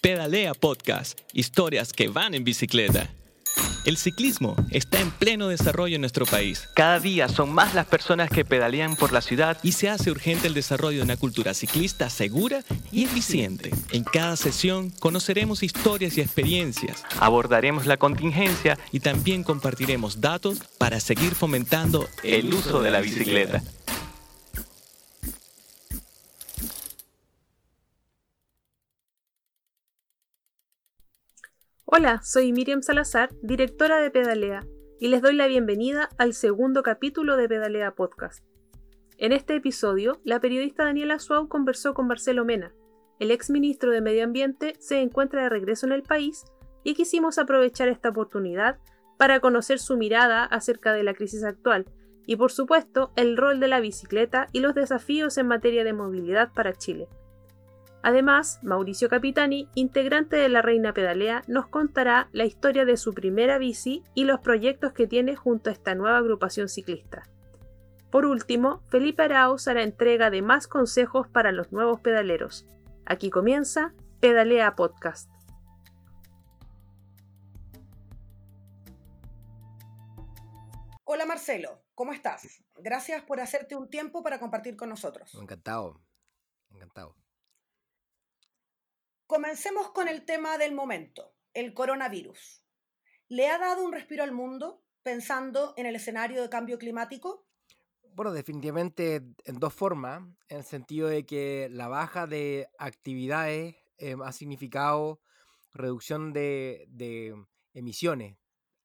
Pedalea Podcast, historias que van en bicicleta. El ciclismo está en pleno desarrollo en nuestro país. Cada día son más las personas que pedalean por la ciudad y se hace urgente el desarrollo de una cultura ciclista segura y eficiente. En cada sesión conoceremos historias y experiencias, abordaremos la contingencia y también compartiremos datos para seguir fomentando el uso de la bicicleta. Hola, soy Miriam Salazar, directora de Pedalea, y les doy la bienvenida al segundo capítulo de Pedalea Podcast. En este episodio, la periodista Daniela Suau conversó con Marcelo Mena. El ex ministro de Medio Ambiente se encuentra de regreso en el país y quisimos aprovechar esta oportunidad para conocer su mirada acerca de la crisis actual y, por supuesto, el rol de la bicicleta y los desafíos en materia de movilidad para Chile. Además, Mauricio Capitani, integrante de La Reina Pedalea, nos contará la historia de su primera bici y los proyectos que tiene junto a esta nueva agrupación ciclista. Por último, Felipe Arauz hará entrega de más consejos para los nuevos pedaleros. Aquí comienza Pedalea Podcast. Hola Marcelo, ¿cómo estás? Gracias por hacerte un tiempo para compartir con nosotros. Encantado, encantado. Comencemos con el tema del momento, el coronavirus. ¿Le ha dado un respiro al mundo pensando en el escenario de cambio climático? Bueno, definitivamente en dos formas, en el sentido de que la baja de actividades eh, ha significado reducción de, de, emisiones,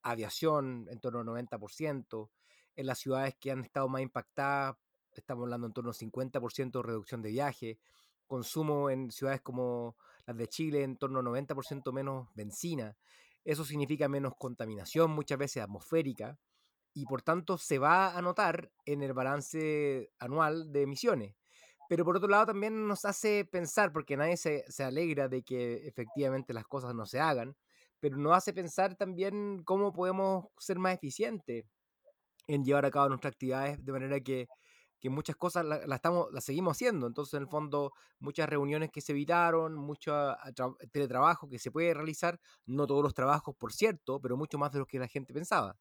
aviación en torno al 90%, en las ciudades que han estado más impactadas, estamos hablando en torno al 50% de reducción de viaje, consumo en ciudades como las de Chile en torno al 90% menos benzina. Eso significa menos contaminación, muchas veces atmosférica, y por tanto se va a notar en el balance anual de emisiones. Pero por otro lado también nos hace pensar, porque nadie se, se alegra de que efectivamente las cosas no se hagan, pero nos hace pensar también cómo podemos ser más eficientes en llevar a cabo nuestras actividades de manera que que muchas cosas las estamos las seguimos haciendo. Entonces, en el fondo, muchas reuniones que se evitaron, mucho ah, teletrabajo que se puede realizar, no todos los trabajos, por cierto, pero mucho más de lo que la gente pensaba.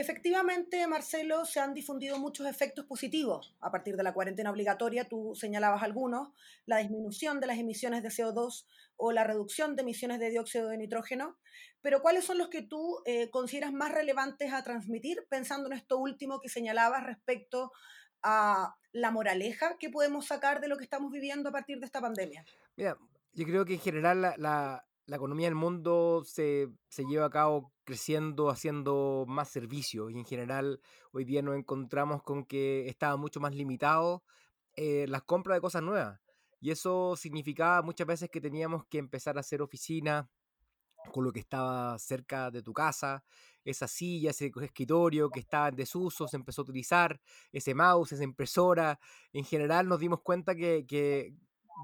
Efectivamente, Marcelo, se han difundido muchos efectos positivos a partir de la cuarentena obligatoria. Tú señalabas algunos, la disminución de las emisiones de CO2 o la reducción de emisiones de dióxido de nitrógeno. Pero ¿cuáles son los que tú eh, consideras más relevantes a transmitir, pensando en esto último que señalabas respecto a la moraleja que podemos sacar de lo que estamos viviendo a partir de esta pandemia? Mira, yo creo que en general la, la economía del mundo se, lleva a cabo creciendo, haciendo más servicios y en general hoy día nos encontramos con que estaba mucho más limitado eh, las compras de cosas nuevas. Y eso significaba muchas veces que teníamos que empezar a hacer oficina con lo que estaba cerca de tu casa, esa silla, ese escritorio que estaba en desuso, se empezó a utilizar, ese mouse, esa impresora. En general nos dimos cuenta que, que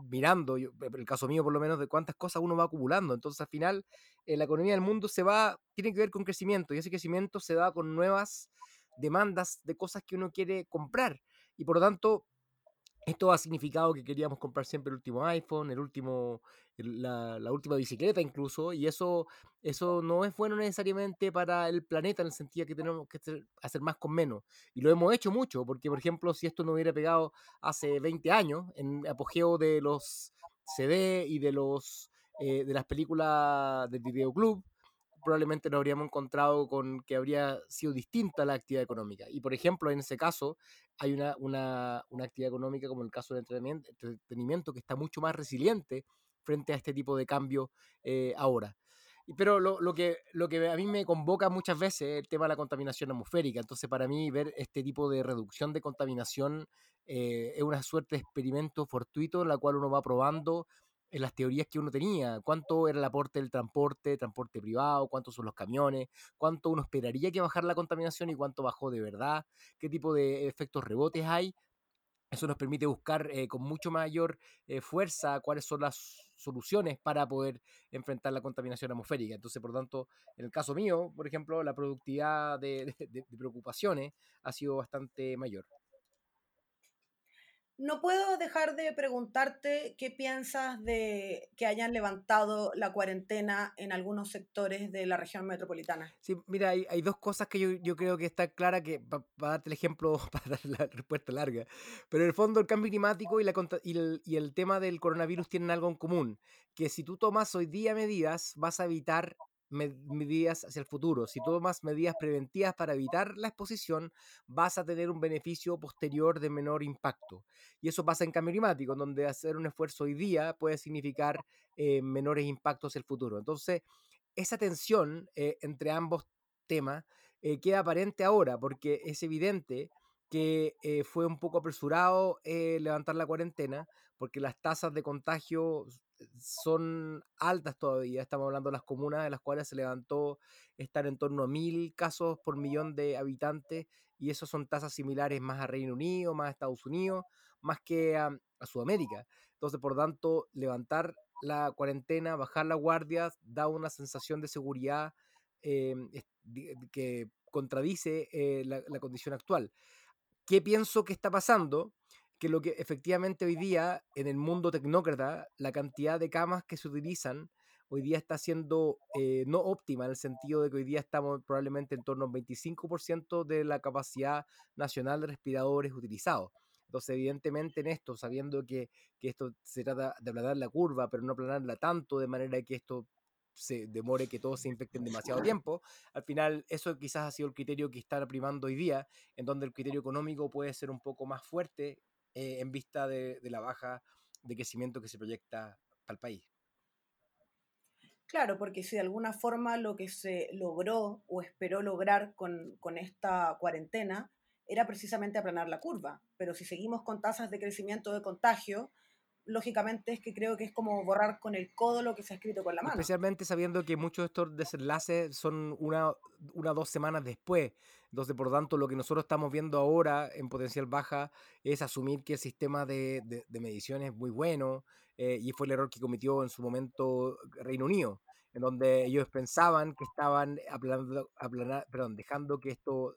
mirando, yo, el caso mío por lo menos, de cuántas cosas uno va acumulando. Entonces al final eh, la economía del mundo se va, tiene que ver con crecimiento y ese crecimiento se da con nuevas demandas de cosas que uno quiere comprar. Y por lo tanto, esto ha significado que queríamos comprar siempre el último iPhone, el último, la, última bicicleta incluso, y eso, eso no es bueno necesariamente para el planeta en el sentido que tenemos que hacer más con menos. Y lo hemos hecho mucho, porque por ejemplo, si esto no hubiera pegado hace 20 años, en apogeo de los CD y de, los, eh, de las películas del videoclub, probablemente nos habríamos encontrado con que habría sido distinta la actividad económica. Y por ejemplo, en ese caso, hay una, una, una actividad económica como el caso del entretenimiento, que está mucho más resiliente frente a este tipo de cambio eh, ahora. Pero lo, lo, que, lo que a mí me convoca muchas veces es el tema de la contaminación atmosférica. Entonces, para mí, ver este tipo de reducción de contaminación eh, es una suerte de experimento fortuito en la cual uno va probando en las teorías que uno tenía, cuánto era el aporte del transporte, transporte privado, cuántos son los camiones, cuánto uno esperaría que bajara la contaminación y cuánto bajó de verdad, qué tipo de efectos rebotes hay. Eso nos permite buscar eh, con mucho mayor eh, fuerza cuáles son las soluciones para poder enfrentar la contaminación atmosférica. Entonces, por tanto, en el caso mío, por ejemplo, la productividad de preocupaciones ha sido bastante mayor. No puedo dejar de preguntarte qué piensas de que hayan levantado la cuarentena en algunos sectores de la región metropolitana. Sí, mira, hay, dos cosas que yo, yo creo que está clara que para darte el ejemplo, para dar la respuesta larga, pero en el fondo el cambio climático y, la, y, el, y el tema del coronavirus tienen algo en común, que si tú tomas hoy día medidas vas a evitar medidas hacia el futuro. Si tomas medidas preventivas para evitar la exposición, vas a tener un beneficio posterior de menor impacto. Y eso pasa en cambio climático, donde hacer un esfuerzo hoy día puede significar eh, menores impactos hacia el futuro. Entonces, esa tensión eh, entre ambos temas eh, queda aparente ahora, porque es evidente que fue un poco apresurado levantar la cuarentena, porque las tasas de contagio son altas todavía. Estamos hablando de las comunas de las cuales se levantó estar en torno a mil casos por millón de habitantes y eso son tasas similares más a Reino Unido, más a Estados Unidos, más que a, Sudamérica. Entonces, por tanto, levantar la cuarentena, bajar la guardia, da una sensación de seguridad em, que contradice eh, la condición actual. ¿Qué pienso que está pasando? Que lo que efectivamente hoy día en el mundo tecnócrata, la cantidad de camas que se utilizan hoy día está siendo eh, no óptima en el sentido de que hoy día estamos probablemente en torno al 25% de la capacidad nacional de respiradores utilizados. Entonces, evidentemente en esto, sabiendo que, que esto se trata de aplanar la curva, pero no aplanarla tanto de manera que esto se demore que todos se infecten demasiado tiempo. Al final, eso quizás ha sido el criterio que está primando hoy día, en donde el criterio económico puede ser un poco más fuerte eh, en vista de, la baja de crecimiento que se proyecta para el país. Claro, porque si de alguna forma lo que se logró o esperó lograr con, con, esta cuarentena era precisamente aplanar la curva, pero si seguimos con tasas de crecimiento de contagio, lógicamente es que creo que es como borrar con el codo lo que se ha escrito con la mano. Especialmente sabiendo que muchos de estos desenlaces son una o dos semanas después. Entonces, por lo tanto, lo que nosotros estamos viendo ahora en potencial baja es asumir que el sistema de, de, medición es muy bueno eh, y fue el error que cometió en su momento Reino Unido, en donde ellos pensaban que estaban aplanando, perdón, dejando que esto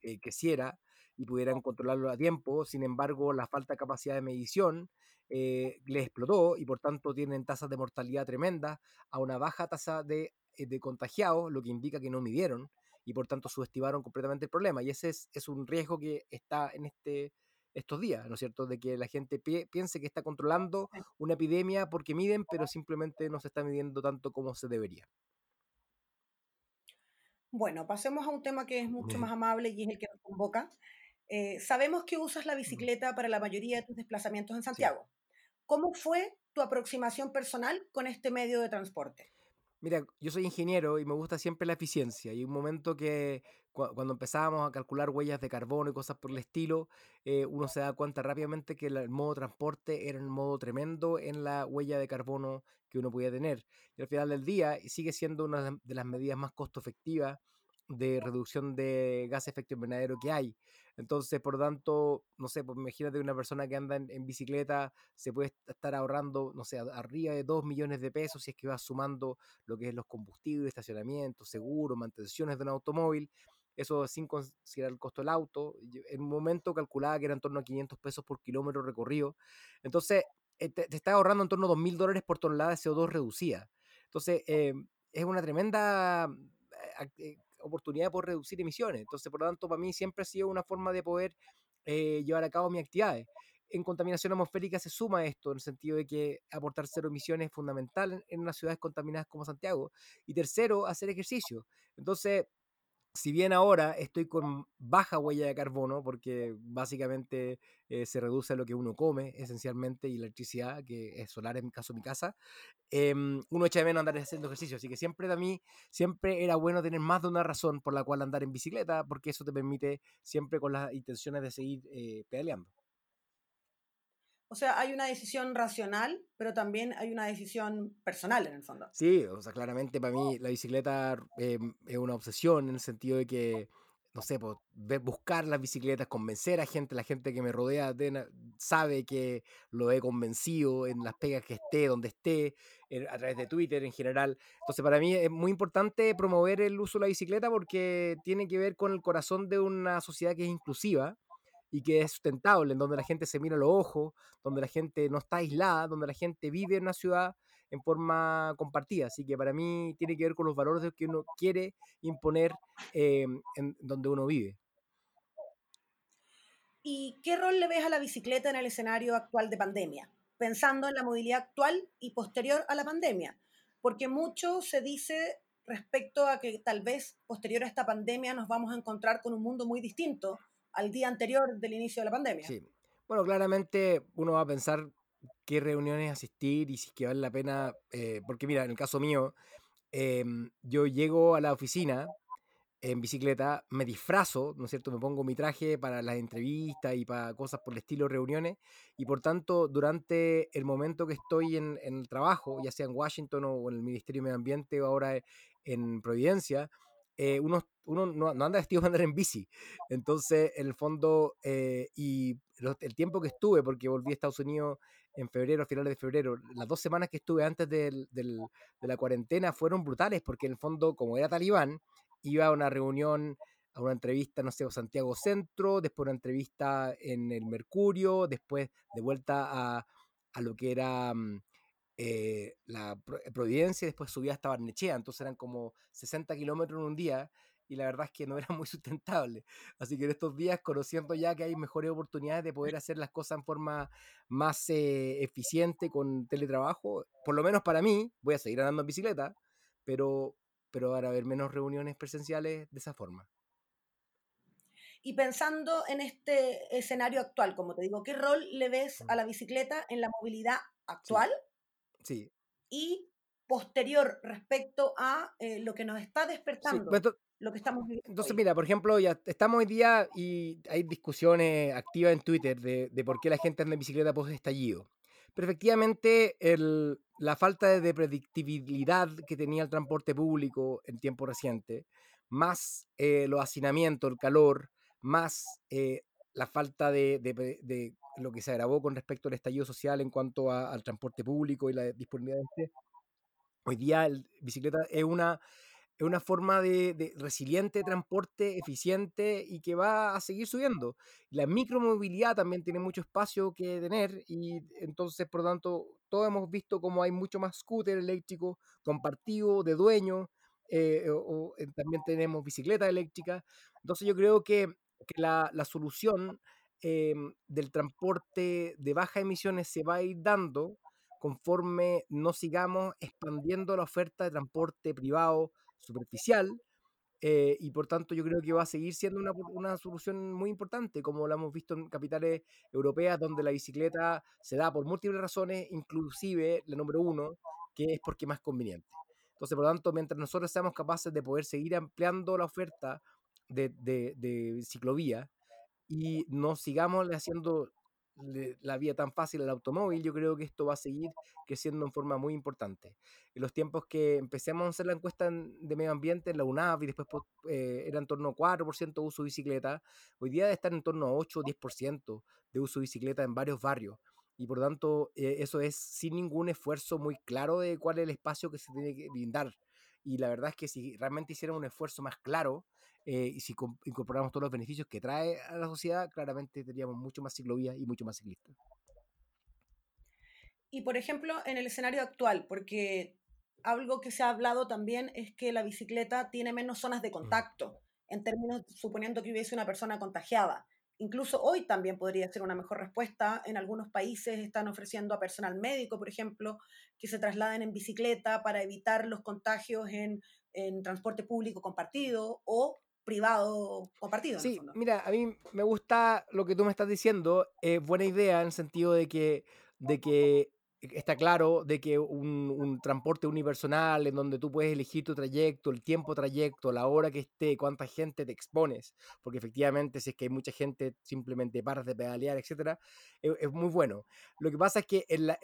eh, creciera y pudieran controlarlo a tiempo. Sin embargo, la falta de capacidad de medición eh, les explotó y por tanto tienen tasas de mortalidad tremendas a una baja tasa de, eh, de contagiados, lo que indica que no midieron y por tanto subestimaron completamente el problema. Y ese es, es un riesgo que está en este, estos días, ¿no es cierto? De que la gente piense que está controlando una epidemia porque miden, pero simplemente no se está midiendo tanto como se debería. Bueno, pasemos a un tema que es mucho más amable y es el que nos convoca, eh, sabemos que usas la bicicleta para la mayoría de tus desplazamientos en Santiago. ¿Cómo fue tu aproximación personal con este medio de transporte? Mira, yo soy ingeniero y me gusta siempre la eficiencia. Y un momento que cuando empezábamos a calcular huellas de carbono y cosas por el estilo, eh, uno se da cuenta rápidamente que el modo de transporte era un modo tremendo en la huella de carbono que uno podía tener. Y al final del día sigue siendo una de las medidas más costo efectivas de reducción de gas efecto invernadero que hay. Entonces, por lo tanto, no sé, pues imagínate una persona que anda en, bicicleta, se puede estar ahorrando, no sé, arriba de 2 millones de pesos si es que va sumando lo que es los combustibles, estacionamiento, seguro, mantenciones de un automóvil. Eso sin considerar el costo del auto. En un momento calculaba que era en torno a 500 pesos por kilómetro recorrido. Entonces, eh, te, está ahorrando en torno a 2 mil dólares por tonelada de CO2 reducida. Entonces, eh, es una tremenda eh, oportunidad por reducir emisiones. Entonces, por lo tanto, para mí siempre ha sido una forma de poder eh, llevar a cabo mis actividades. En contaminación atmosférica se suma esto, en el sentido de que aportar cero emisiones es fundamental en, unas ciudades contaminadas como Santiago. Y tercero, hacer ejercicio. Entonces, si bien ahora estoy con baja huella de carbono, porque básicamente eh, se reduce lo que uno come esencialmente y electricidad, que es solar en mi caso mi casa, em, uno echa de menos andar haciendo ejercicio. Así que siempre de mí, siempre era bueno tener más de una razón por la cual andar en bicicleta, porque eso te permite siempre con las intenciones de seguir eh, pedaleando. O sea, hay una decisión racional, pero también hay una decisión personal en el fondo. Sí, o sea, claramente para mí la bicicleta em, es una obsesión en el sentido de que, no sé, pues, buscar las bicicletas, convencer a gente, la gente que me rodea sabe que lo he convencido en las pegas que esté, donde esté, a través de Twitter en general. Entonces, para mí es muy importante promover el uso de la bicicleta porque tiene que ver con el corazón de una sociedad que es inclusiva y que es sustentable, en donde la gente se mira a los ojos, donde la gente no está aislada, donde la gente vive en una ciudad en forma compartida. Así que para mí tiene que ver con los valores que uno quiere imponer eh, en donde uno vive. ¿Y qué rol le ves a la bicicleta en el escenario actual de pandemia? Pensando en la movilidad actual y posterior a la pandemia. Porque mucho se dice respecto a que tal vez posterior a esta pandemia nos vamos a encontrar con un mundo muy distinto al día anterior del inicio de la pandemia. Sí. Bueno, claramente uno va a pensar qué reuniones asistir y si es que vale la pena, eh, porque mira, en el caso mío, em, yo llego a la oficina en bicicleta, me disfrazo, ¿no es cierto? Me pongo mi traje para las entrevistas y para cosas por el estilo, reuniones, y por tanto, durante el momento que estoy en, el trabajo, ya sea en Washington o en el Ministerio de Medio Ambiente o ahora en Providencia, eh, uno, uno no, anda vestido para andar en bici. Entonces, en el fondo, eh, y el tiempo que estuve, porque volví a Estados Unidos en febrero, a finales de febrero, las dos semanas que estuve antes del, de la cuarentena fueron brutales, porque en el fondo, como era talibán, iba a una reunión, a una entrevista, no sé, Santiago Centro, después una entrevista en el Mercurio, después de vuelta a, lo que era mm, eh, la eh, Providencia, después subía hasta Barnechea, entonces eran como 60 kilómetros en un día y la verdad es que no era muy sustentable. Así que en estos días, conociendo ya que hay mejores oportunidades de poder hacer las cosas en forma más eh, eficiente con teletrabajo, por lo menos para mí, voy a seguir andando en bicicleta, pero pero ahora haber menos reuniones presenciales de esa forma. Y pensando en este escenario actual, como te digo, ¿qué rol le ves a la bicicleta en la movilidad actual? Sí. Y posterior respecto a eh, lo que nos está despertando, pues, lo que estamos viviendo. Entonces, mira, por ejemplo, ya estamos hoy día y hay discusiones activas en Twitter de, de por qué la gente anda en bicicleta post estallido. Pero efectivamente, el, la falta de predictibilidad que tenía el transporte público en tiempo reciente, más eh, los hacinamientos, el calor, más eh, la falta de, de, lo que se agravó con respecto al estallido social en cuanto al transporte público y la disponibilidad de este. Hoy día el bicicleta es una es una forma de, resiliente transporte eficiente y que va a seguir subiendo. La micromovilidad también tiene mucho espacio que tener y entonces, por lo tanto, todos hemos visto cómo hay mucho más scooter eléctrico compartido, de dueño, eh, o, eh, también tenemos bicicleta eléctrica. Entonces yo creo que, la, solución em, del transporte de baja emisiones se va a ir dando conforme no sigamos expandiendo la oferta de transporte privado superficial, eh, y por tanto yo creo que va a seguir siendo una, una, solución muy importante, como lo hemos visto en capitales europeas, donde la bicicleta se da por múltiples razones, inclusive la número uno, que es porque más conveniente. Entonces, por lo tanto, mientras nosotros seamos capaces de poder seguir ampliando la oferta de, de, de ciclovía y no sigamos haciendo la vía tan fácil al automóvil, yo creo que esto va a seguir creciendo en forma muy importante. En los tiempos que empecemos a hacer la encuesta de medio ambiente en la UNAV y después eh, era en torno a 4% de uso de bicicleta, hoy día estar en torno a 8 o 10% de uso de bicicleta en varios barrios. Y por tanto, eh, eso es sin ningún esfuerzo muy claro de cuál es el espacio que se tiene que brindar. Y la verdad es que si realmente hicieran un esfuerzo más claro, eh, y si incorporamos todos los beneficios que trae a la sociedad, claramente tendríamos mucho más ciclovías y mucho más ciclistas. Y por ejemplo, en el escenario actual, porque algo que se ha hablado también es que la bicicleta tiene menos zonas de mm. contacto, en términos suponiendo que hubiese una persona contagiada. Incluso hoy también podría ser una mejor respuesta. En algunos países están ofreciendo a personal médico, por ejemplo, que se trasladen en bicicleta para evitar los contagios en, en transporte público compartido o privado compartido. Sí, mira, a mí me gusta lo que tú me estás diciendo. Es buena idea en el sentido de que, de que está claro de que un, transporte unipersonal en donde tú puedes elegir tu trayecto, el tiempo trayecto, la hora que esté, cuánta gente te expones, porque efectivamente si es que hay mucha gente simplemente paras de pedalear, etcétera, es, muy bueno. Lo que pasa es que el,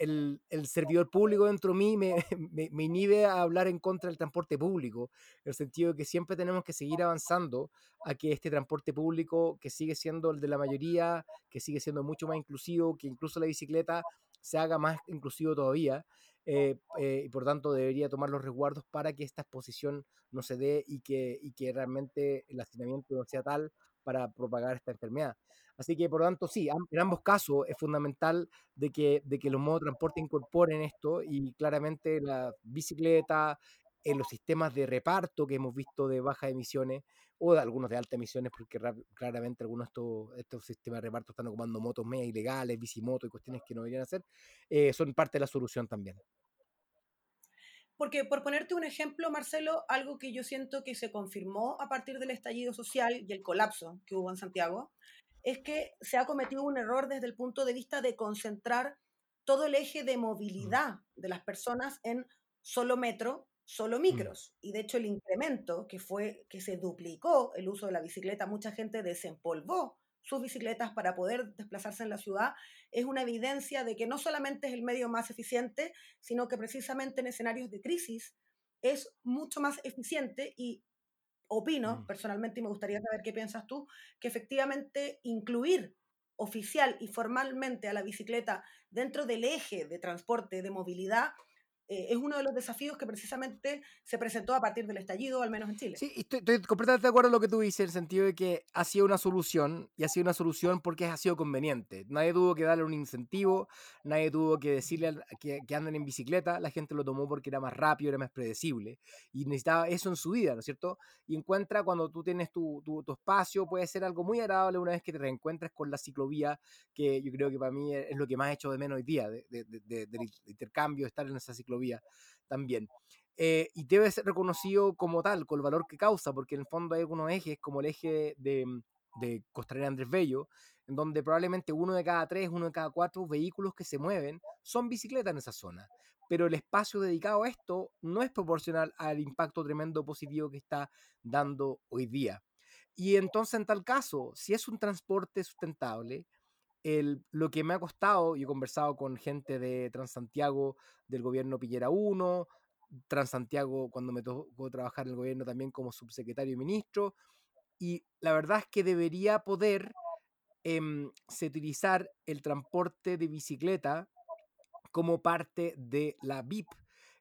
el, servidor público dentro de mí me, me, me, inhibe a hablar en contra del transporte público, en el sentido de que siempre tenemos que seguir avanzando a que este transporte público, que sigue siendo el de la mayoría, que sigue siendo mucho más inclusivo, que incluso la bicicleta se haga más inclusivo todavía eh, eh, y por tanto debería tomar los resguardos para que esta exposición no se dé y que, y que realmente el hacinamiento no sea tal para propagar esta enfermedad. Así que, por lo tanto, sí, en ambos casos es fundamental de que, de que los modos de transporte incorporen esto y claramente la bicicleta, en los sistemas de reparto que hemos visto de bajas emisiones o de algunos de altas emisiones, porque claramente algunos de estos, estos sistemas de reparto están ocupando motos media ilegales, bicimotos y cuestiones que no deberían hacer, eh, son parte de la solución también. Porque por ponerte un ejemplo, Marcelo, algo que yo siento que se confirmó a partir del estallido social y el colapso que hubo en Santiago, es que se ha cometido un error desde el punto de vista de concentrar todo el eje de movilidad de las personas en solo metro, solo micros. Y de hecho el incremento que fue que se duplicó el uso de la bicicleta, mucha gente desempolvó sus bicicletas para poder desplazarse en la ciudad, es una evidencia de que no solamente es el medio más eficiente, sino que precisamente en escenarios de crisis es mucho más eficiente y opino mm. personalmente, y me gustaría saber qué piensas tú, que efectivamente incluir oficial y formalmente a la bicicleta dentro del eje de transporte, de movilidad, eh, es uno de los desafíos que precisamente se presentó a partir del estallido, al menos en Chile. Sí, estoy, completamente de acuerdo con lo que tú dices, en el sentido de que ha sido una solución, y ha sido una solución porque ha sido conveniente. Nadie tuvo que darle un incentivo, nadie tuvo que decirle que, que anden en bicicleta, la gente lo tomó porque era más rápido, era más predecible, y necesitaba eso en su vida, ¿no es cierto? Y encuentra cuando tú tienes tu, tu, espacio, puede ser algo muy agradable una vez que te reencuentres con la ciclovía, que yo creo que para mí es lo que más he hecho de menos hoy día, de, de, de, del intercambio, estar en esa ciclovía vía también. Eh, y debe ser reconocido como tal, con el valor que causa, porque en el fondo hay algunos ejes, como el eje de, de Costanera Andrés Bello, en donde probablemente uno de cada tres, uno de cada cuatro vehículos que se mueven son bicicletas en esa zona. Pero el espacio dedicado a esto no es proporcional al impacto tremendo positivo que está dando hoy día. Y entonces, en tal caso, si es un transporte sustentable, lo que me ha costado, y he conversado con gente de Transantiago del gobierno Pillera 1, Transantiago cuando me tocó trabajar en el gobierno también como subsecretario y ministro, y la verdad es que debería poder eh, utilizar el transporte de bicicleta como parte de la VIP,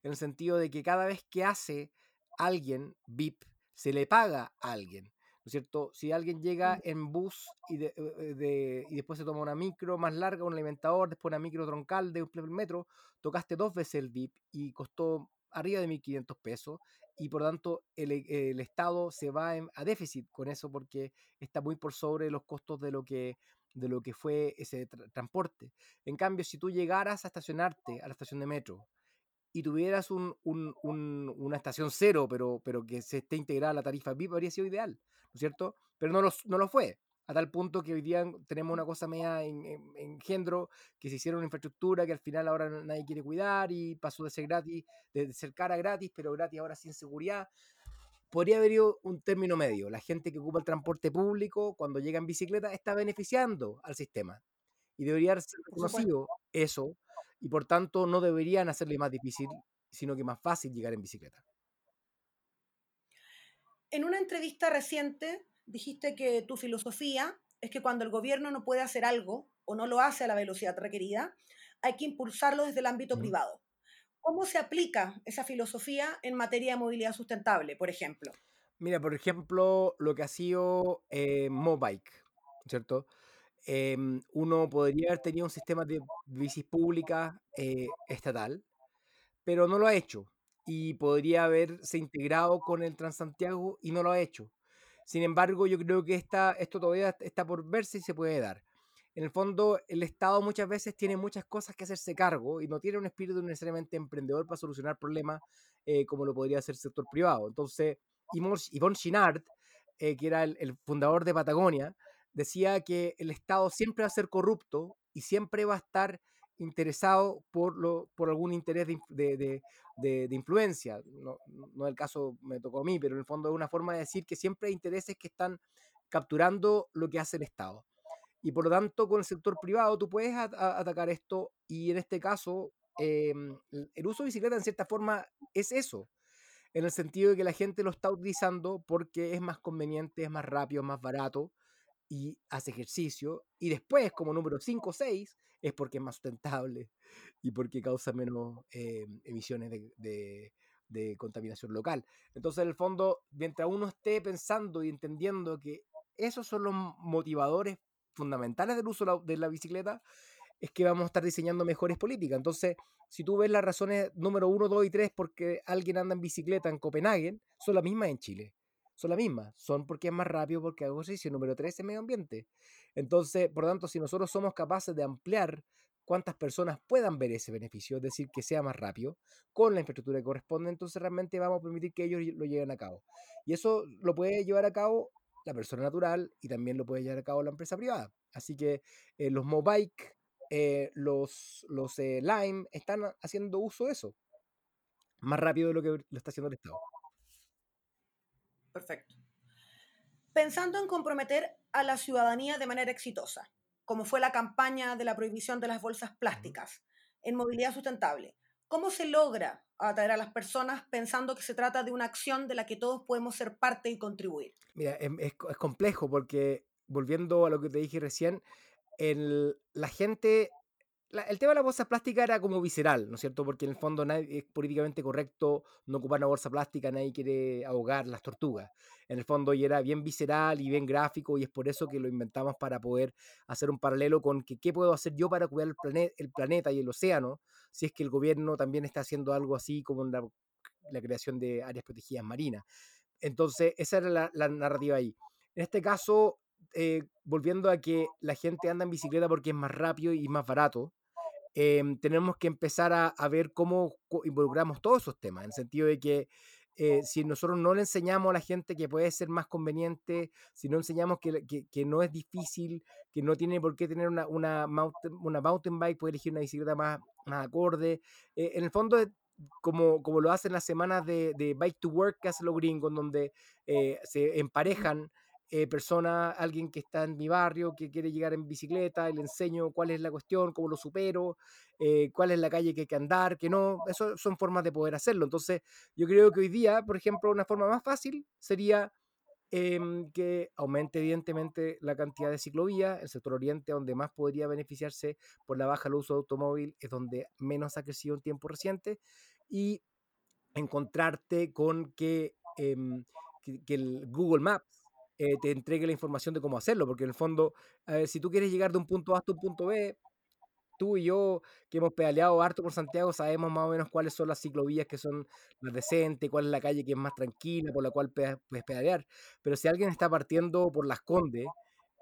en el sentido de que cada vez que hace alguien VIP, se le paga a alguien. ¿No es cierto? Si alguien llega en bus y, eh, de, y después se toma una micro más larga, un alimentador, después una micro troncal de un metro, tocaste dos veces el VIP y costó arriba de 1.500 pesos y por lo tanto el, el Estado se va a déficit con eso porque está muy por sobre los costos de lo que de lo que fue ese transporte. En cambio, si tú llegaras a estacionarte a la estación de metro y tuvieras un, un, una estación cero, pero, pero que se esté integrada a la tarifa VIP, habría sido ideal, ¿no es cierto? Pero no lo, no lo fue, a tal punto que hoy día tenemos una cosa media en, en, que se hicieron una infraestructura que al final ahora nadie quiere cuidar y pasó de ser gratis, de ser cara gratis, pero gratis ahora sin seguridad. Podría haber ido un término medio. La gente que ocupa el transporte público cuando llega en bicicleta está beneficiando al sistema. Y debería ser reconocido eso y por tanto no deberían hacerle más difícil, sino que más fácil llegar en bicicleta. En una entrevista reciente dijiste que tu filosofía es que cuando el gobierno no puede hacer algo o no lo hace a la velocidad requerida, hay que impulsarlo desde el ámbito privado. ¿Cómo se aplica esa filosofía en materia de movilidad sustentable, por ejemplo? Mira, por ejemplo, lo que ha sido eh, Mobike, ¿cierto? Em, uno podría haber tenido un sistema de bicis públicas eh, estatal, pero no lo ha hecho. Y podría haberse integrado con el Transantiago y no lo ha hecho. Sin embargo, yo creo que esta, esto todavía está por verse si se puede dar. En el fondo, el Estado muchas veces tiene muchas cosas que hacerse cargo y no tiene un espíritu necesariamente emprendedor para solucionar problemas eh, como lo podría hacer el sector privado. Entonces, Yvonne Chinard, eh, que era el, fundador de Patagonia, decía que el Estado siempre va a ser corrupto y siempre va a estar interesado por, lo, por algún interés de, de, influencia. No, no el caso me tocó a mí, pero en el fondo es una forma de decir que siempre hay intereses que están capturando lo que hace el Estado. Y por lo tanto, con el sector privado tú puedes atacar esto y en este caso em, el uso de bicicleta en cierta forma es eso, en el sentido de que la gente lo está utilizando porque es más conveniente, es más rápido, es más barato y hace ejercicio. Y después, como número 5 o 6, es porque es más sustentable y porque causa menos eh, emisiones de, contaminación local. Entonces, en el fondo, mientras uno esté pensando y entendiendo que esos son los motivadores fundamentales del uso de la bicicleta, es que vamos a estar diseñando mejores políticas. Entonces, si tú ves las razones número uno, dos y tres porque alguien anda en bicicleta en Copenhague, son las mismas en Chile. Son las mismas. Son porque es más rápido, porque hago ejercicio. Número tres es medio ambiente. Entonces, por lo tanto, si nosotros somos capaces de ampliar cuántas personas puedan ver ese beneficio, es decir, que sea más rápido, con la infraestructura que corresponde, entonces realmente vamos a permitir que ellos lo lleven a cabo. Y eso lo puede llevar a cabo la persona natural y también lo puede llevar a cabo la empresa privada. Así que eh, los Mobike, eh, los, los eh, Lime están haciendo uso de eso, más rápido de lo que lo está haciendo el Estado. Perfecto. Pensando en comprometer a la ciudadanía de manera exitosa, como fue la campaña de la prohibición de las bolsas plásticas en movilidad sustentable, ¿cómo se logra atraer a las personas pensando que se trata de una acción de la que todos podemos ser parte y contribuir? Mira, es, es complejo porque, volviendo a lo que te dije recién, el, la gente el tema de la bolsa plástica era como visceral, ¿no es cierto? Porque en el fondo nadie, es políticamente correcto no ocupar una bolsa plástica, nadie quiere ahogar las tortugas. En el fondo y era bien visceral y bien gráfico y es por eso que lo inventamos para poder hacer un paralelo con que qué puedo hacer yo para cuidar el, el planeta y el océano si es que el gobierno también está haciendo algo así como la, la creación de áreas protegidas marinas. Entonces, esa era la, la narrativa ahí. En este caso, eh, volviendo a que la gente anda en bicicleta porque es más rápido y más barato, Em, tenemos que empezar a, ver cómo involucramos todos esos temas, en el sentido de que eh, si nosotros no le enseñamos a la gente que puede ser más conveniente, si no enseñamos que, que, no es difícil, que no tiene por qué tener una, una, mountain, una mountain bike, puede elegir una bicicleta más, más acorde, eh, en el fondo como, como lo hacen las semanas de, de Bike to Work que hace los gringos, donde eh, se emparejan eh, persona, alguien que está en mi barrio, que quiere llegar en bicicleta, y le enseño cuál es la cuestión, cómo lo supero, eh, cuál es la calle que hay que andar, que no, eso son formas de poder hacerlo. Entonces, yo creo que hoy día, por ejemplo, una forma más fácil sería em, que aumente evidentemente la cantidad de ciclovías, el sector oriente, donde más podría beneficiarse por la baja del uso de automóvil, es donde menos ha crecido en tiempo reciente, y encontrarte con que, em, que el Google Maps eh, te entregue la información de cómo hacerlo, porque en el fondo, si tú quieres llegar de un punto A hasta un punto B, tú y yo, que hemos pedaleado harto por Santiago, sabemos más o menos cuáles son las ciclovías que son las decentes, cuál es la calle que es más tranquila, por la cual puedes pedalear. Pero si alguien está partiendo por Las Condes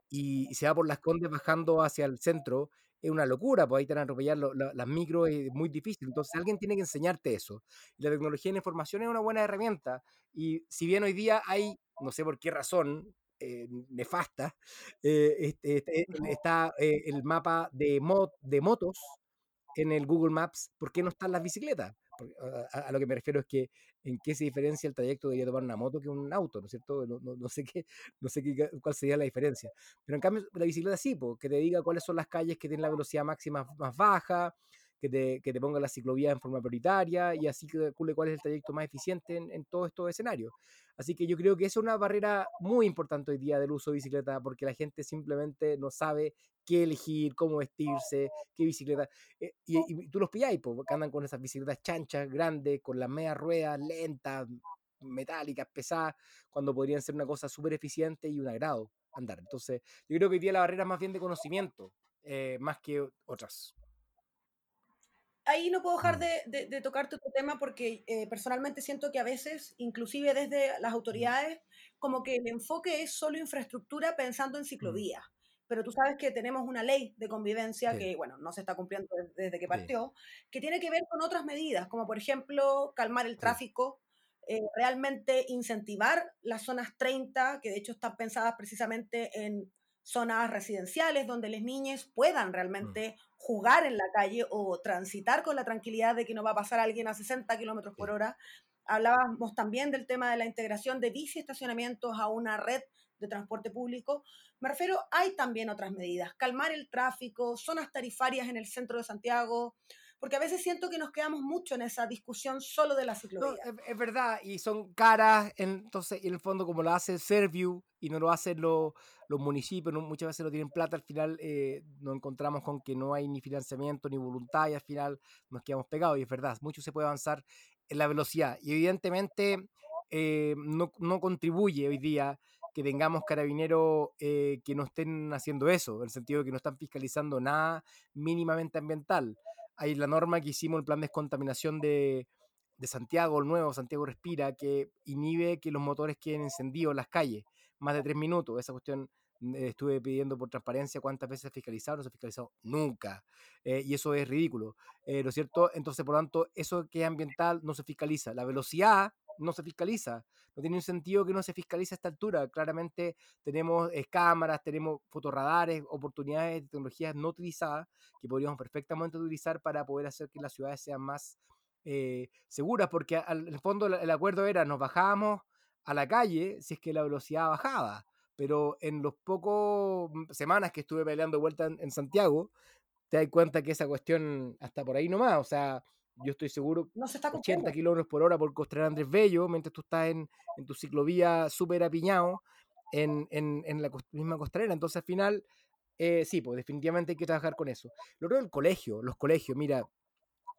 y se va por Las Condes bajando hacia el centro, es una locura, pues ahí te van a atropellar las micros, es muy difícil. Entonces alguien tiene que enseñarte eso. La tecnología de la información es una buena herramienta. Y si bien hoy día hay no sé por qué razón, eh, nefasta, eh, este, este, está eh, el mapa de, de motos en el Google Maps, ¿por qué no están las bicicletas? a, lo que me refiero es que en qué se diferencia el trayecto de tomar una moto que un auto, ¿no es cierto? No, no, sé, qué, no sé qué, cuál sería la diferencia. Pero en cambio, la bicicleta sí, porque te diga cuáles son las calles que tienen la velocidad máxima más baja, que te, que te ponga la ciclovía en forma prioritaria y así que calcule cuál es el trayecto más eficiente en, todos estos escenarios. Así que yo creo que es una barrera muy importante hoy día del uso de bicicleta porque la gente simplemente no sabe qué elegir, cómo vestirse, qué bicicleta. Eh, y, tú los pilláis, porque andan con esas bicicletas chanchas, grandes, con las medias ruedas lentas, metálicas, pesadas, cuando podrían ser una cosa súper eficiente y un agrado andar. Entonces, yo creo que hoy día la barrera es más bien de conocimiento, eh, más que otras ahí no puedo dejar mm. de, de, tocarte otro tema porque eh, personalmente siento que a veces, inclusive desde las autoridades, como que el enfoque es solo infraestructura pensando en mm. ciclovías. Pero tú sabes que tenemos una ley de convivencia que, bueno, no se está cumpliendo desde que partió, que tiene que ver con otras medidas, como por ejemplo calmar el tráfico, eh, realmente incentivar las zonas 30, que de hecho están pensadas precisamente en zonas residenciales donde las niñas puedan mm. realmente jugar en la calle o transitar con la tranquilidad de que no va a pasar alguien a 60 kilómetros por hora. Hablábamos también del tema de la integración de bici estacionamientos a una red de transporte público. Me refiero, hay también otras medidas, calmar el tráfico, zonas tarifarias en el centro de Santiago, porque a veces siento que nos quedamos mucho en esa discusión solo de la ciclovía. es, verdad, y son caras, entonces, en el fondo, como lo hace Serviu y no lo hacen los, los municipios, muchas veces no tienen plata, al final eh, nos encontramos con que no hay ni financiamiento ni voluntad y al final nos quedamos pegados, y es verdad, mucho se puede avanzar en la velocidad, y evidentemente eh, no, no contribuye hoy día que tengamos carabineros eh, que no estén haciendo eso, en el sentido de que no están fiscalizando nada mínimamente ambiental. Hay la norma que hicimos, el plan de descontaminación de, de Santiago, el nuevo Santiago Respira, que inhibe que los motores queden encendidos en las calles más de tres minutos. Esa cuestión eh, estuve pidiendo por transparencia cuántas veces se ha fiscalizado, no se ha fiscalizado nunca. Eh, y eso es ridículo, eh, ¿no cierto? Entonces, por lo tanto, eso que es ambiental no se fiscaliza. La velocidad no se fiscaliza. No tiene un sentido que no se fiscalice a esta altura. Claramente tenemos cámaras, tenemos fotorradares, oportunidades de tecnologías no utilizadas que podríamos perfectamente utilizar para poder hacer que las ciudades sean más seguras, porque al, fondo el acuerdo era nos bajábamos a la calle si es que la velocidad bajaba pero en los pocos mm, semanas que estuve peleando vuelta en, Santiago, te das cuenta que esa cuestión hasta por ahí nomás, o sea, yo estoy seguro, no se está 80 kilómetros por hora por Costanera Andrés Bello, mientras tú estás en, en tu ciclovía súper apiñado en, en, en, la misma costanera, entonces al final, eh, sí, pues definitivamente hay que trabajar con eso. Lo otro el colegio, los colegios, mira,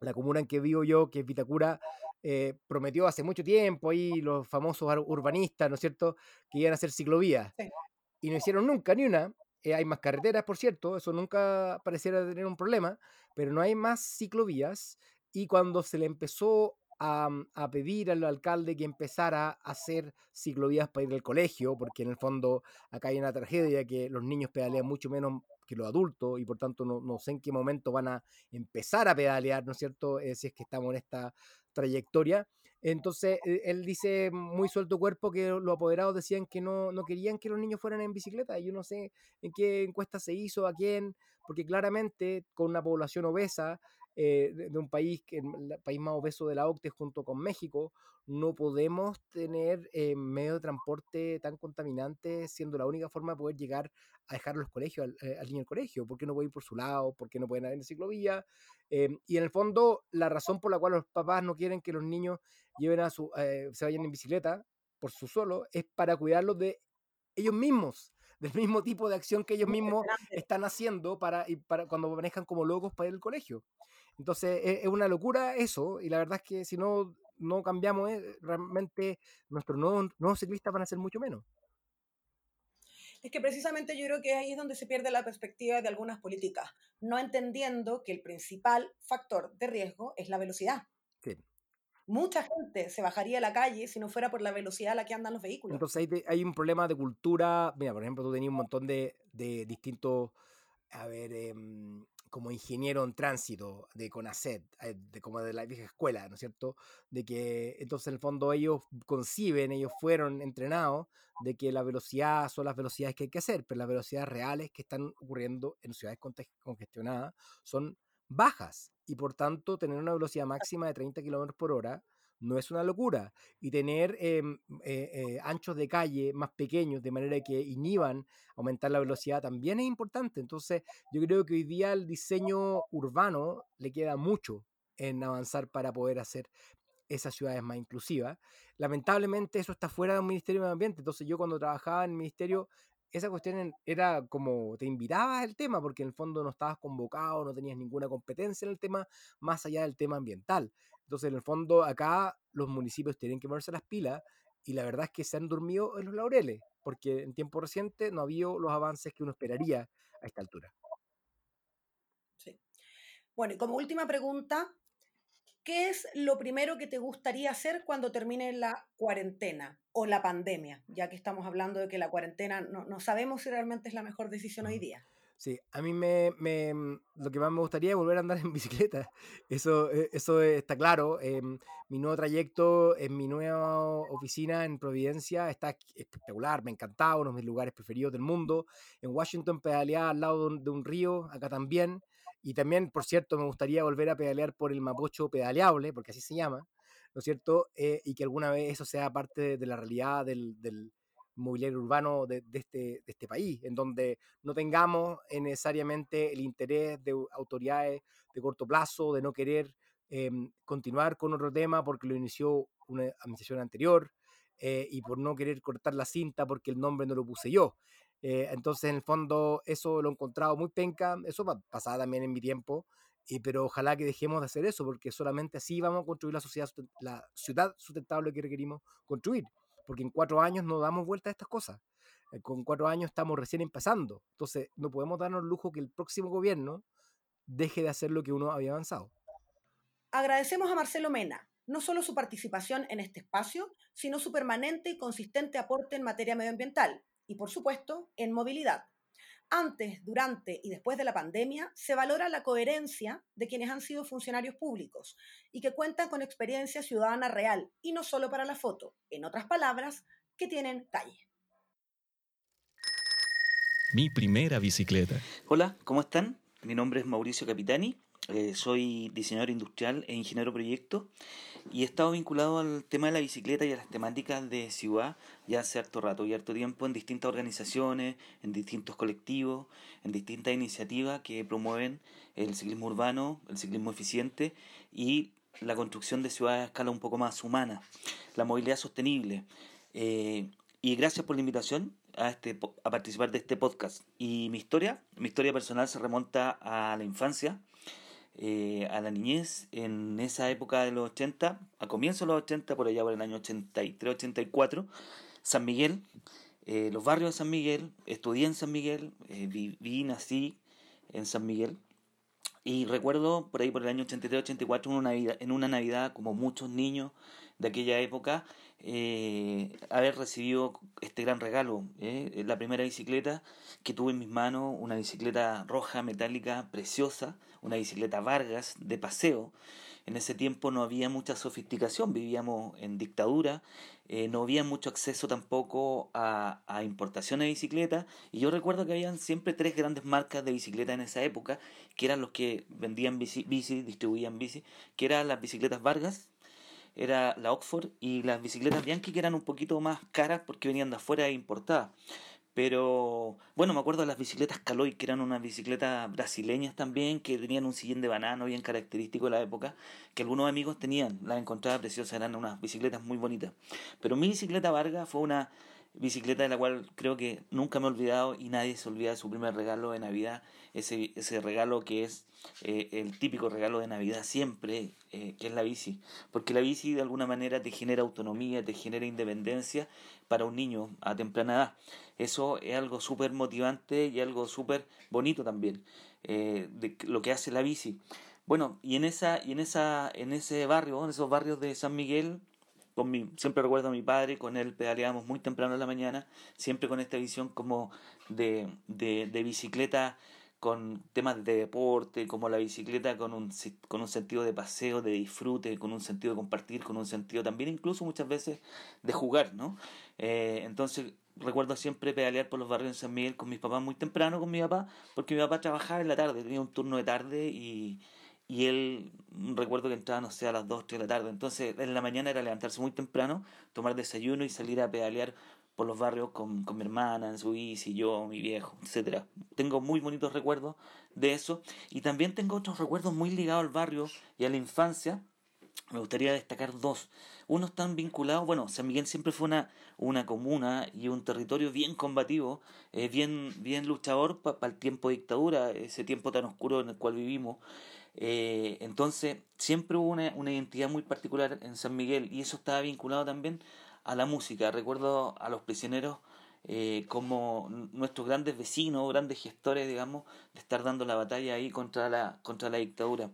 la comuna en que vivo yo, que es Vitacura, eh, prometió hace mucho tiempo ahí los famosos urbanistas, ¿no es cierto?, que iban a hacer ciclovías. Y no hicieron nunca ni una. Eh, hay más carreteras, por cierto, eso nunca pareciera tener un problema, pero no hay más ciclovías. Y cuando se le empezó a, a, pedir al alcalde que empezara a hacer ciclovías para ir al colegio, porque en el fondo acá hay una tragedia que los niños pedalean mucho menos que los adultos y por tanto no, no sé en qué momento van a empezar a pedalear, ¿no es cierto? Eh, si es que estamos en esta trayectoria. Entonces, eh, él dice muy suelto cuerpo que los apoderados decían que no, no querían que los niños fueran en bicicleta. Yo no sé en qué encuesta se hizo, a quién, porque claramente con una población obesa, eh, de, un país, que el país más obeso de la OCDE junto con México, no podemos tener eh, medio de transporte tan contaminante siendo la única forma de poder llegar a dejar los colegios, al, eh, al niño al colegio. ¿Por qué no puede ir por su lado? ¿Por qué no pueden ir en ciclovía? y en el fondo, la razón por la cual los papás no quieren que los niños lleven a su, se vayan en bicicleta por su solo es para cuidarlos de ellos mismos del mismo tipo de acción que ellos mismos están haciendo para, para cuando manejan como locos para ir al colegio. Entonces e, es, una locura eso, y la verdad es que si no, no cambiamos, eh, realmente nuestros nuevos, nuevos ciclistas van a ser mucho menos. Es que precisamente yo creo que ahí es donde se pierde la perspectiva de algunas políticas, no entendiendo que el principal factor de riesgo es la velocidad. Sí mucha gente se bajaría a la calle si no fuera por la velocidad a la que andan los vehículos. Entonces hay, un problema de cultura. Mira, por ejemplo, tú tenías un montón de, distintos, a ver, em, como ingeniero en tránsito de CONACET, eh, de, como de la vieja escuela, ¿no es cierto? De que entonces en el fondo ellos conciben, ellos fueron entrenados de que la velocidad son las velocidades que hay que hacer, pero las velocidades reales que están ocurriendo en ciudades congestionadas son bajas y por tanto tener una velocidad máxima de 30 kilómetros por hora no es una locura. Y tener em, eh, eh, anchos de calle más pequeños, de manera que inhiban aumentar la velocidad, también es importante. Entonces, yo creo que hoy día el diseño urbano le queda mucho en avanzar para poder hacer esas ciudades más inclusivas. Lamentablemente eso está fuera del Ministerio de Ambiente. Entonces yo cuando trabajaba en el Ministerio esa cuestión era como te invitabas al tema, porque en el fondo no estabas convocado, no tenías ninguna competencia en el tema, más allá del tema ambiental. Entonces, en el fondo, acá los municipios tienen que ponerse las pilas y la verdad es que se han dormido en los laureles, porque en tiempo reciente no ha habido los avances que uno esperaría a esta altura. Sí. Bueno, y como última pregunta, ¿qué es lo primero que te gustaría hacer cuando termine la cuarentena o la pandemia? Ya que estamos hablando de que la cuarentena no, sabemos si realmente es la mejor decisión hoy día. Sí, a mí me, lo que más me gustaría es volver a andar en bicicleta. Eso, eh, eso está claro. Em, mi nuevo trayecto en mi nueva oficina en Providencia está espectacular, me ha encantado, uno de mis lugares preferidos del mundo. En Washington pedaleaba al lado de un río, acá también. Y también, por cierto, me gustaría volver a pedalear por el Mapocho pedaleable, porque así se llama, ¿no es cierto? Eh, y que alguna vez eso sea parte de la realidad del, del mobiliario urbano de, este, de este país, en donde no tengamos necesariamente el interés de autoridades de corto plazo, de no querer em, continuar con otro tema porque lo inició una administración anterior eh, y por no querer cortar la cinta porque el nombre no lo puse yo. Eh, entonces, en el fondo, eso lo he encontrado muy penca, eso pasaba también en mi tiempo, y, pero ojalá que dejemos de hacer eso, porque solamente así vamos a construir la, sociedad, la ciudad sustentable que requerimos construir, porque en cuatro años no damos vuelta a estas cosas. Eh, con cuatro años estamos recién empezando. Entonces, no podemos darnos el lujo que el próximo gobierno deje de hacer lo que uno había avanzado. Agradecemos a Marcelo Mena, no solo su participación en este espacio, sino su permanente y consistente aporte en materia medioambiental y, por supuesto, en movilidad. Antes, durante y después de la pandemia, se valora la coherencia de quienes han sido funcionarios públicos y que cuentan con experiencia ciudadana real y no solo para la foto. En otras palabras, que tienen calle. Mi primera bicicleta. Hola, ¿cómo están? Mi nombre es Mauricio Capitani, eh, soy diseñador industrial e ingeniero proyecto y he estado vinculado al tema de la bicicleta y a las temáticas de ciudad ya hace harto rato y harto tiempo en distintas organizaciones, en distintos colectivos, en distintas iniciativas que promueven el ciclismo urbano, el ciclismo eficiente y la construcción de ciudades a escala un poco más humana, la movilidad sostenible. Eh, y gracias por la invitación a, este, a participar de este podcast. Y mi historia, mi historia personal se remonta a la infancia, eh, a la niñez, en esa época de los 80, a comienzos de los 80, por allá por el año 83, 84, San Miguel, eh, los barrios de San Miguel, estudié en San Miguel, eh, viví, nací en San Miguel. Y recuerdo por ahí por el año 83-84 en en una Navidad como muchos niños de aquella época eh, haber recibido este gran regalo, eh, la primera bicicleta que tuve en mis manos, una bicicleta roja, metálica, preciosa, una bicicleta Vargas de paseo. En ese tiempo no había mucha sofisticación, vivíamos en dictadura, eh, no había mucho acceso tampoco a, a importaciones de bicicletas y yo recuerdo que habían siempre tres grandes marcas de bicicleta en esa época, que eran los que vendían bici, bici distribuían bici, que eran las bicicletas Vargas, era la Oxford y las bicicletas Bianchi que eran un poquito más caras porque venían de afuera e importadas. Pero bueno, me acuerdo de las bicicletas Caloi, que eran unas bicicletas brasileñas también, que tenían un sillín de banano bien característico de la época, que algunos amigos tenían, las encontraba preciosas, eran unas bicicletas muy bonitas. Pero mi bicicleta Vargas fue una bicicleta de la cual creo que nunca me he olvidado y nadie se olvida de su primer regalo de Navidad, ese, ese regalo que es eh, el típico regalo de Navidad siempre, eh, que es la bici. Porque la bici de alguna manera te genera autonomía, te genera independencia para un niño a temprana edad. Eso es algo súper motivante y algo súper bonito también, eh, de lo que hace la bici. Bueno, y en esa, y en esa, en ese barrio, en esos barrios de San Miguel, con mi, siempre recuerdo a mi padre, con él pedaleábamos muy temprano en la mañana, siempre con esta visión como de, de, de bicicleta con temas de deporte, como la bicicleta con un, con un sentido de paseo, de disfrute, con un sentido de compartir, con un sentido también incluso muchas veces de jugar, ¿no? Eh, entonces recuerdo siempre pedalear por los barrios de San Miguel con mis papás muy temprano, con mi papá, porque mi papá trabajaba en la tarde, tenía un turno de tarde y, y él, recuerdo que entraba, no sé, a las 2, 3 de la tarde, entonces en la mañana era levantarse muy temprano, tomar desayuno y salir a pedalear por los barrios con, con mi hermana en su bici, yo, mi viejo, etcétera. Tengo muy bonitos recuerdos de eso y también tengo otros recuerdos muy ligados al barrio y a la infancia. Me gustaría destacar dos. Uno están vinculados, bueno, San Miguel siempre fue una, una comuna y un territorio bien combativo, eh, bien, bien luchador para el tiempo de dictadura, ese tiempo tan oscuro en el cual vivimos. Eh, entonces, siempre hubo una, una identidad muy particular en San Miguel y eso estaba vinculado también a la música. Recuerdo a los prisioneros eh, como nuestros grandes vecinos, grandes gestores, digamos, de estar dando la batalla ahí contra la, contra la dictadura.